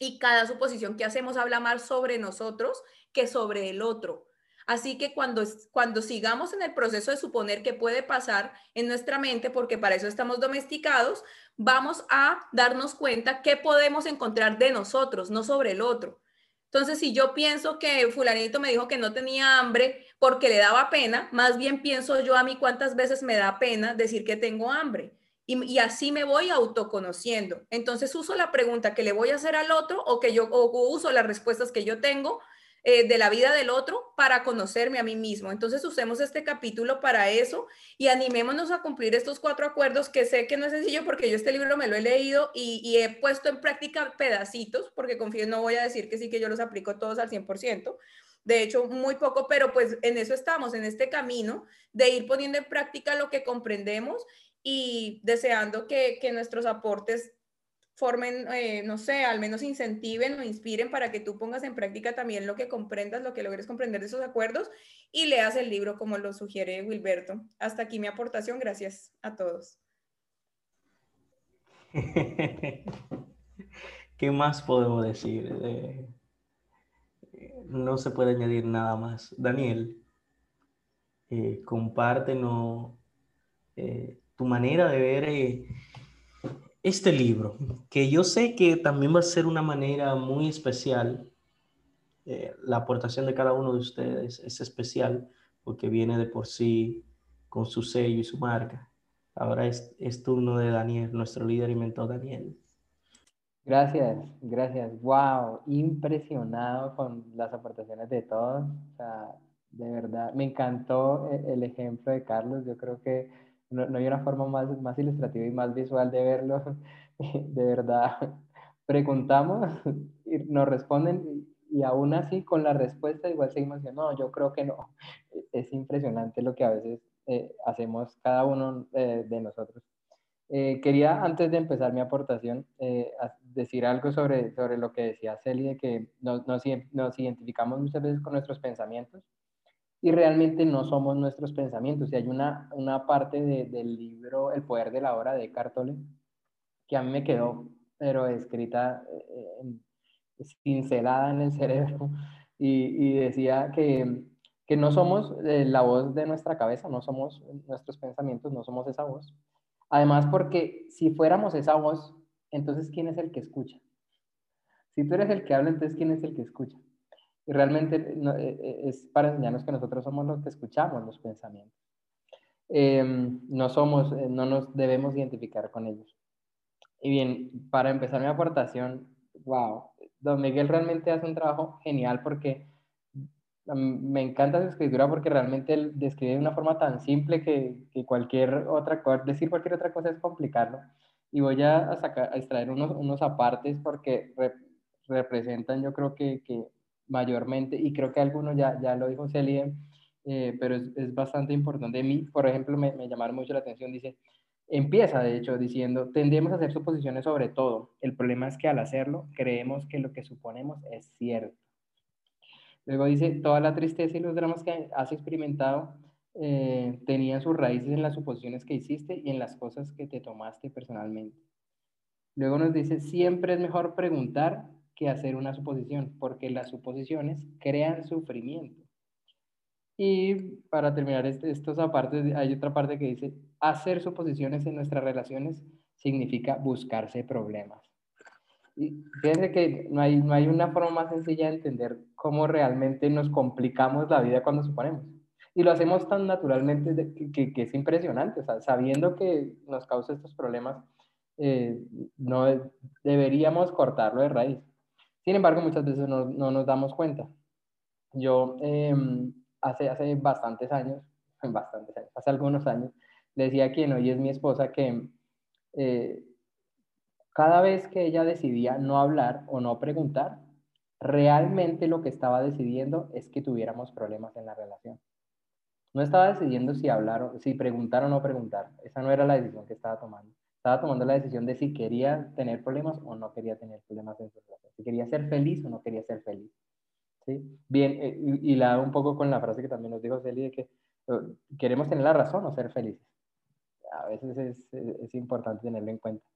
y cada suposición que hacemos habla más sobre nosotros que sobre el otro. Así que cuando, cuando sigamos en el proceso de suponer que puede pasar en nuestra mente, porque para eso estamos domesticados, vamos a darnos cuenta que podemos encontrar de nosotros, no sobre el otro. Entonces, si yo pienso que fulanito me dijo que no tenía hambre porque le daba pena, más bien pienso yo a mí cuántas veces me da pena decir que tengo hambre y, así me voy autoconociendo. Entonces uso la pregunta que le voy a hacer al otro o que yo uso las respuestas que yo tengo eh, de la vida del otro para conocerme a mí mismo. Entonces usemos este capítulo para eso y animémonos a cumplir estos cuatro acuerdos que sé que no es sencillo porque yo este libro me lo he leído y, he puesto en práctica pedacitos porque confío, no voy a decir que sí que yo los aplico todos al 100%. De hecho, muy poco, pero pues en eso estamos, en este camino de ir poniendo en práctica lo que comprendemos y deseando que, nuestros aportes formen, eh, no sé, al menos incentiven o inspiren para que tú pongas en práctica también lo que comprendas, lo que logres comprender de esos acuerdos y leas el libro como lo sugiere Wilberto. Hasta aquí mi aportación. Gracias a todos. ¿Qué más podemos decir? no se puede añadir nada más. Daniel, eh, compártenos eh, tu manera de ver eh, este libro, que yo sé que también va a ser una manera muy especial. Eh, la aportación de cada uno de ustedes es especial porque viene de por sí con su sello y su marca. Ahora es, es turno de Daniel, nuestro líder y mentor Daniel. Gracias, gracias. Wow, impresionado con las aportaciones de todos. De verdad, me encantó eh, el ejemplo de Carlos. Yo creo que no, hay una forma más, más ilustrativa y más visual de verlo. De verdad, preguntamos y nos responden y aún así con la respuesta igual seguimos diciendo, no, yo creo que no. Es impresionante lo que a veces eh, hacemos cada uno eh, de nosotros. Eh, quería, antes de empezar mi aportación, decir algo sobre, sobre lo que decía Celi, de que nos, nos, nos identificamos muchas veces con nuestros pensamientos y realmente no somos nuestros pensamientos. Y hay una, una parte del libro El poder de la hora de Cartole que a mí me quedó, pero escrita, eh, cincelada en el cerebro, y, y decía que, que, no somos eh, la voz de nuestra cabeza, no somos nuestros pensamientos, no somos esa voz. Además, porque si fuéramos esa voz, entonces, ¿quién es el que escucha? Si tú eres el que habla, entonces, ¿quién es el que escucha? Y realmente eh, eh, es para enseñarnos que nosotros somos los que escuchamos los pensamientos. Em, no somos, eh, no nos debemos identificar con ellos. Y bien, para empezar mi aportación, wow, don Miguel realmente hace un trabajo genial porque mm, me encanta su escritura porque realmente él describe de una forma tan simple que, que cualquier otra cosa, decir cualquier otra cosa es complicarlo. Y voy a, sacar, a extraer unos, unos apartes porque representan, yo creo que, que, mayormente, y creo que algunos ya, ya lo dijo Celia, eh, pero es, es, bastante importante. A mí, por ejemplo, me, me llamaron mucho la atención, dice, empieza de hecho diciendo, tendemos a hacer suposiciones sobre todo. El problema es que al hacerlo, creemos que lo que suponemos es cierto. Luego dice, toda la tristeza y los dramas que has experimentado eh, tenían sus raíces en las suposiciones que hiciste y en las cosas que te tomaste personalmente. Luego nos dice, siempre es mejor preguntar que hacer una suposición, porque las suposiciones crean sufrimiento. Y para terminar este, estos apartes, hay otra parte que dice, hacer suposiciones en nuestras relaciones significa buscarse problemas. Y fíjense que no hay, no hay una forma más sencilla de entender cómo realmente nos complicamos la vida cuando suponemos. Y lo hacemos tan naturalmente que, que, es impresionante, sabiendo que nos causa estos problemas, eh, no deberíamos cortarlo de raíz. Sin embargo, muchas veces no, no nos damos cuenta. Yo em, hace, hace bastantes años, hace algunos años, decía a quien hoy es mi esposa que eh, cada vez que ella decidía no hablar o no preguntar, realmente lo que estaba decidiendo es que tuviéramos problemas en la relación. No estaba decidiendo si hablar, si preguntar o no preguntar. Esa no era la decisión que estaba tomando. Estaba tomando la decisión de si quería tener problemas o no quería tener problemas en su relación. Si quería ser feliz o no quería ser feliz. ¿Sí? Bien, eh, y, la hago un poco con la frase que también nos dijo Celi de que eh, queremos tener la razón o ser felices. A veces es, es importante tenerlo en cuenta.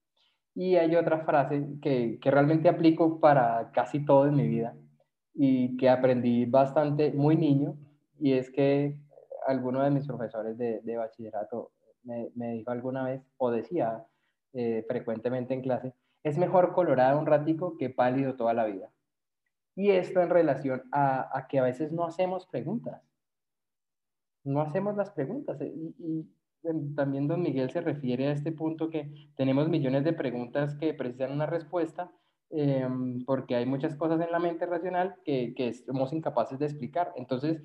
Y hay otra frase que, que, realmente aplico para casi todo en mi vida y que aprendí bastante muy niño y es que alguno de mis profesores de, de bachillerato me, me, dijo alguna vez o decía eh, frecuentemente en clase, es mejor colorado un ratico que pálido toda la vida. Y esto en relación a, a que a veces no hacemos preguntas. No hacemos las preguntas. Y, también don Miguel se refiere a este punto que tenemos millones de preguntas que precisan una respuesta eh, porque hay muchas cosas en la mente racional que, que, somos incapaces de explicar. Entonces,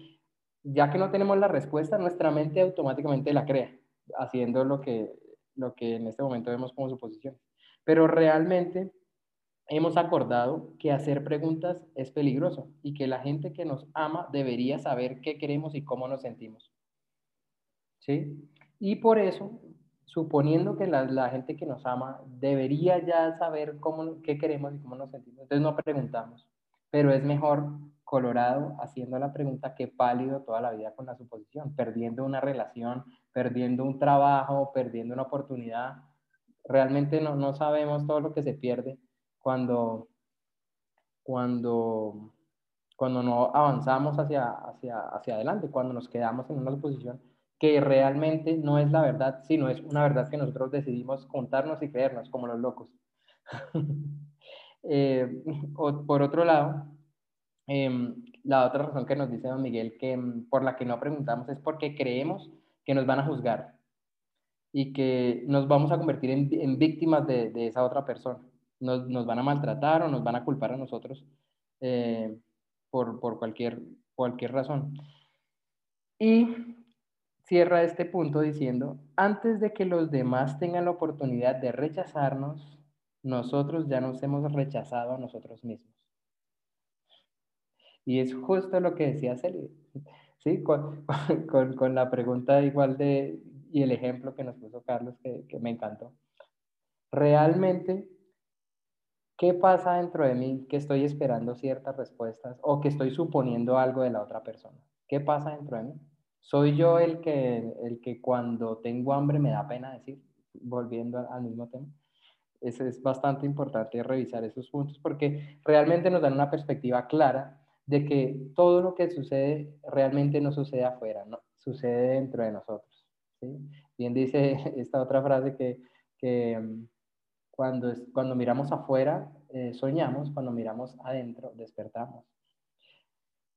ya que no tenemos la respuesta, nuestra mente automáticamente la crea, haciendo lo que, lo que en este momento vemos como suposición. Pero realmente hemos acordado que hacer preguntas es peligroso y que la gente que nos ama debería saber qué queremos y cómo nos sentimos. ¿Sí? Y por eso, suponiendo que la, gente que nos ama debería ya saber cómo, qué queremos y cómo nos sentimos, entonces no preguntamos. Pero es mejor colorado haciendo la pregunta que pálido toda la vida con la suposición, perdiendo una relación, perdiendo un trabajo, perdiendo una oportunidad. Realmente no, no sabemos todo lo que se pierde cuando, cuando, cuando no avanzamos hacia, hacia, hacia adelante, cuando nos quedamos en una suposición que realmente no es la verdad, sino es una verdad que nosotros decidimos contarnos y creernos como los locos. eh, o, por otro lado, eh, la otra razón que nos dice don Miguel que em, por la que no preguntamos es porque creemos que nos van a juzgar y que nos vamos a convertir en, víctimas de, esa otra persona. Nos, van a maltratar o nos van a culpar a nosotros eh, por, cualquier razón. Y cierra este punto diciendo, antes de que los demás tengan la oportunidad de rechazarnos, nosotros ya nos hemos rechazado a nosotros mismos. Y es justo lo que decía Celia, ¿sí? Con, con, con, la pregunta igual de, y el ejemplo que nos puso Carlos, que, que me encantó. Realmente, ¿qué pasa dentro de mí que estoy esperando ciertas respuestas o que estoy suponiendo algo de la otra persona? ¿Qué pasa dentro de mí? Soy yo el que, el que cuando tengo hambre me da pena decir, volviendo al mismo tema. Es, es bastante importante revisar esos puntos porque realmente nos dan una perspectiva clara de que todo lo que sucede realmente no sucede afuera, no, sucede dentro de nosotros. ¿sí? Bien dice esta otra frase que, que mm, cuando, cuando miramos afuera eh, soñamos, cuando miramos adentro despertamos.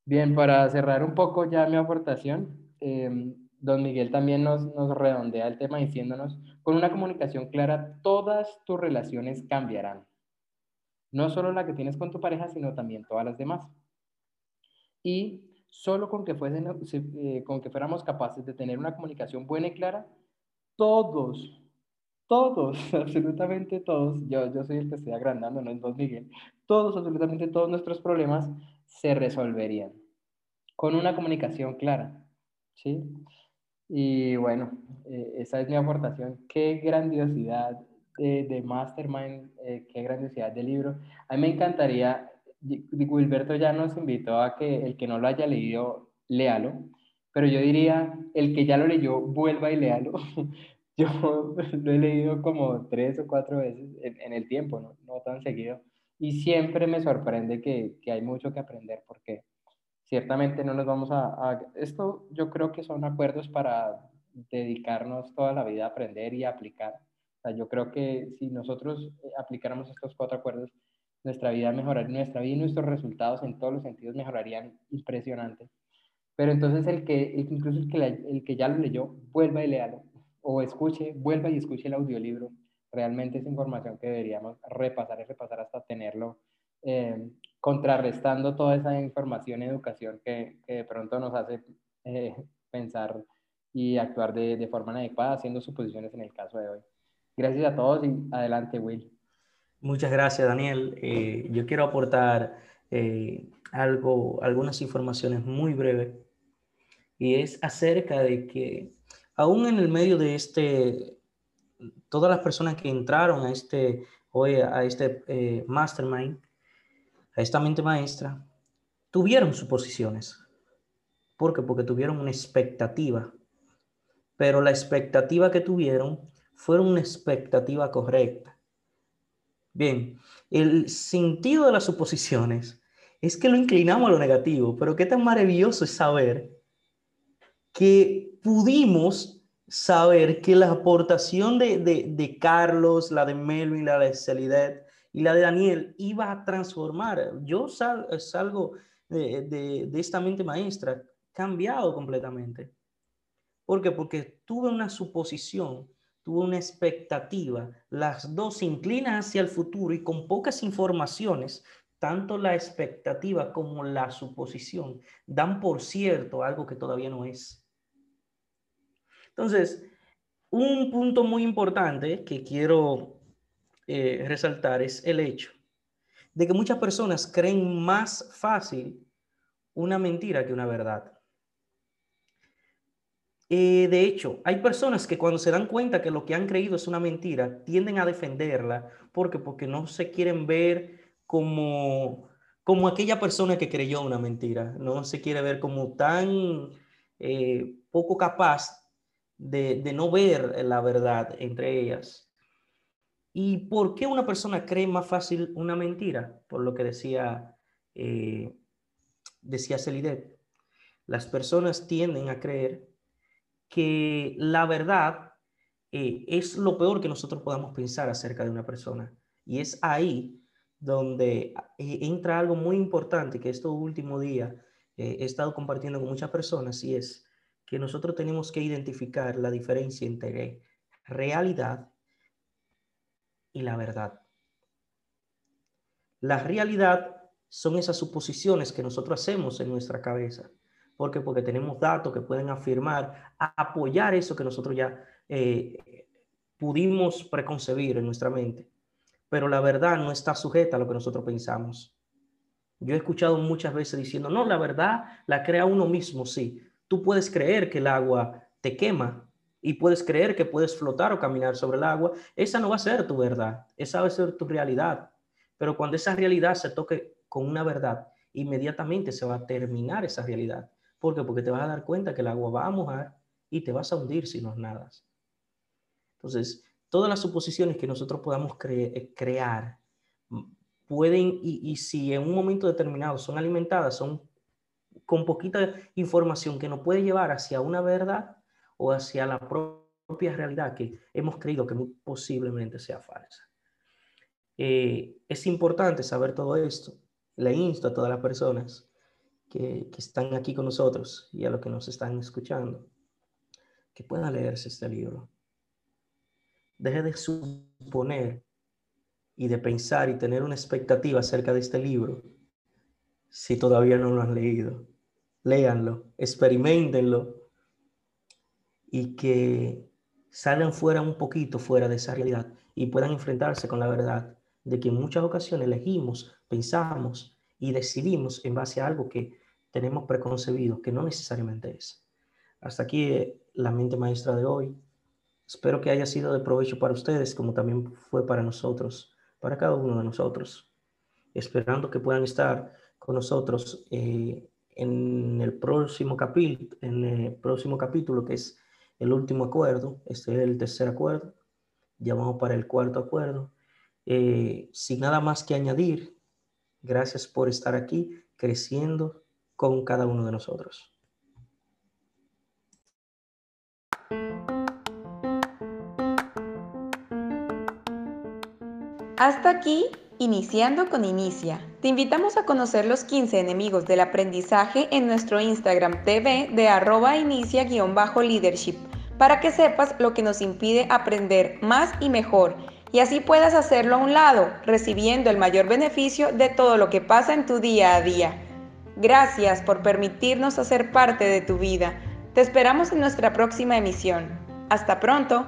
Bien, para cerrar un poco ya mi aportación, Em, don Miguel también nos, nos redondea el tema diciéndonos, con una comunicación clara, todas tus relaciones cambiarán. No solo la que tienes con tu pareja, sino también todas las demás. Y solo con que, fuesen, eh, con que fuéramos capaces de tener una comunicación buena y clara, todos, todos, absolutamente todos, yo, yo soy el que estoy agrandando, no es Don Miguel, todos, absolutamente todos nuestros problemas se resolverían con una comunicación clara, ¿sí? Y bueno, eh, esa es mi aportación. Qué grandiosidad de, Mastermind, eh, qué grandiosidad de libro. A mí me encantaría, Gilberto ya nos invitó a que el que no lo haya leído, léalo, pero yo diría, el que ya lo leyó, vuelva y léalo. Yo lo he leído como tres o cuatro veces en, el tiempo, ¿no? no tan seguido, y siempre me sorprende que, que hay mucho que aprender porque ciertamente no nos vamos a, Esto yo creo que son acuerdos para dedicarnos toda la vida a aprender y aplicar. O sea, yo creo que si nosotros eh, aplicáramos estos cuatro acuerdos, nuestra vida mejoraría, nuestra vida y nuestros resultados en todos los sentidos mejorarían impresionante. Pero entonces el que, incluso el que, el que ya lo leyó, vuelva y léalo. O escuche, vuelva y escuche el audiolibro. Realmente es información que deberíamos repasar y repasar hasta tenerlo eh, contrarrestando toda esa información educación que, de pronto nos hace eh, pensar y actuar de, forma inadecuada, haciendo suposiciones en el caso de hoy. Gracias a todos y adelante, Will. Muchas gracias, Daniel. Eh, yo quiero aportar algo, algunas informaciones muy breves y es acerca de que aún en el medio de este, todas las personas que entraron a este, hoy a este mastermind, a esta mente maestra, tuvieron suposiciones. ¿Por qué? Porque tuvieron una expectativa. Pero la expectativa que tuvieron fue una expectativa correcta. Bien, el sentido de las suposiciones es que lo inclinamos a lo negativo, pero qué tan maravilloso es saber que pudimos saber que la aportación de, de, Carlos, la de Melvin, la de Celidet, y la de Daniel iba a transformar. Yo salgo de, esta mente maestra cambiado completamente. ¿Por qué? Porque tuve una suposición, tuve una expectativa. Las dos inclinan hacia el futuro y con pocas informaciones, tanto la expectativa como la suposición dan por cierto algo que todavía no es. Entonces, un punto muy importante que quiero eh, resaltar es el hecho de que muchas personas creen más fácil una mentira que una verdad. Eh, de hecho, hay personas que cuando se dan cuenta que lo que han creído es una mentira, tienden a defenderla porque porque no se quieren ver como como aquella persona que creyó una mentira, no se quiere ver como tan eh, poco capaz de, de no ver la verdad entre ellas. ¿Y por qué una persona cree más fácil una mentira? Por lo que decía, eh, decía Celidet. Las personas tienden a creer que la verdad eh, es lo peor que nosotros podamos pensar acerca de una persona. Y es ahí donde eh, entra algo muy importante que estos últimos días he estado compartiendo con muchas personas y es que nosotros tenemos que identificar la diferencia entre realidad y la verdad. La realidad son esas suposiciones que nosotros hacemos en nuestra cabeza. ¿Por qué? Porque tenemos datos que pueden afirmar, apoyar eso que nosotros ya eh, pudimos preconcebir en nuestra mente. Pero la verdad no está sujeta a lo que nosotros pensamos. Yo he escuchado muchas veces diciendo, no, la verdad la crea uno mismo, sí. Tú puedes creer que el agua te quema, y puedes creer que puedes flotar o caminar sobre el agua, esa no va a ser tu verdad, esa va a ser tu realidad. Pero cuando esa realidad se toque con una verdad, inmediatamente se va a terminar esa realidad. ¿Por qué? Porque te vas a dar cuenta que el agua va a mojar y te vas a hundir si no nadas. Entonces, todas las suposiciones que nosotros podamos eh, crear pueden, y, si en un momento determinado son alimentadas, son con poquita información que nos puede llevar hacia una verdad, o hacia la propia realidad que hemos creído que posiblemente sea falsa. Eh, es importante saber todo esto. Le insto a todas las personas que, están aquí con nosotros y a los que nos están escuchando que puedan leerse este libro. Deje de suponer y de pensar y tener una expectativa acerca de este libro si todavía no lo han leído. Léanlo, experimentenlo y que salgan fuera un poquito fuera de esa realidad y puedan enfrentarse con la verdad de que en muchas ocasiones elegimos, pensamos y decidimos en base a algo que tenemos preconcebido, que no necesariamente es. Hasta aquí eh, la mente maestra de hoy. Espero que haya sido de provecho para ustedes, como también fue para nosotros, para cada uno de nosotros. Esperando que puedan estar con nosotros eh, en el próximo en el próximo capítulo que es el último acuerdo. Este es el tercer acuerdo. Ya vamos para el cuarto acuerdo. Eh, sin nada más que añadir, gracias por estar aquí creciendo con cada uno de nosotros. Hasta aquí, iniciando con Inicia. Te invitamos a conocer los 15 enemigos del aprendizaje en nuestro Instagram TV de arroba inicia-leadership para que sepas lo que nos impide aprender más y mejor y así puedas hacerlo a un lado, recibiendo el mayor beneficio de todo lo que pasa en tu día a día. Gracias por permitirnos hacer parte de tu vida. Te esperamos en nuestra próxima emisión. Hasta pronto.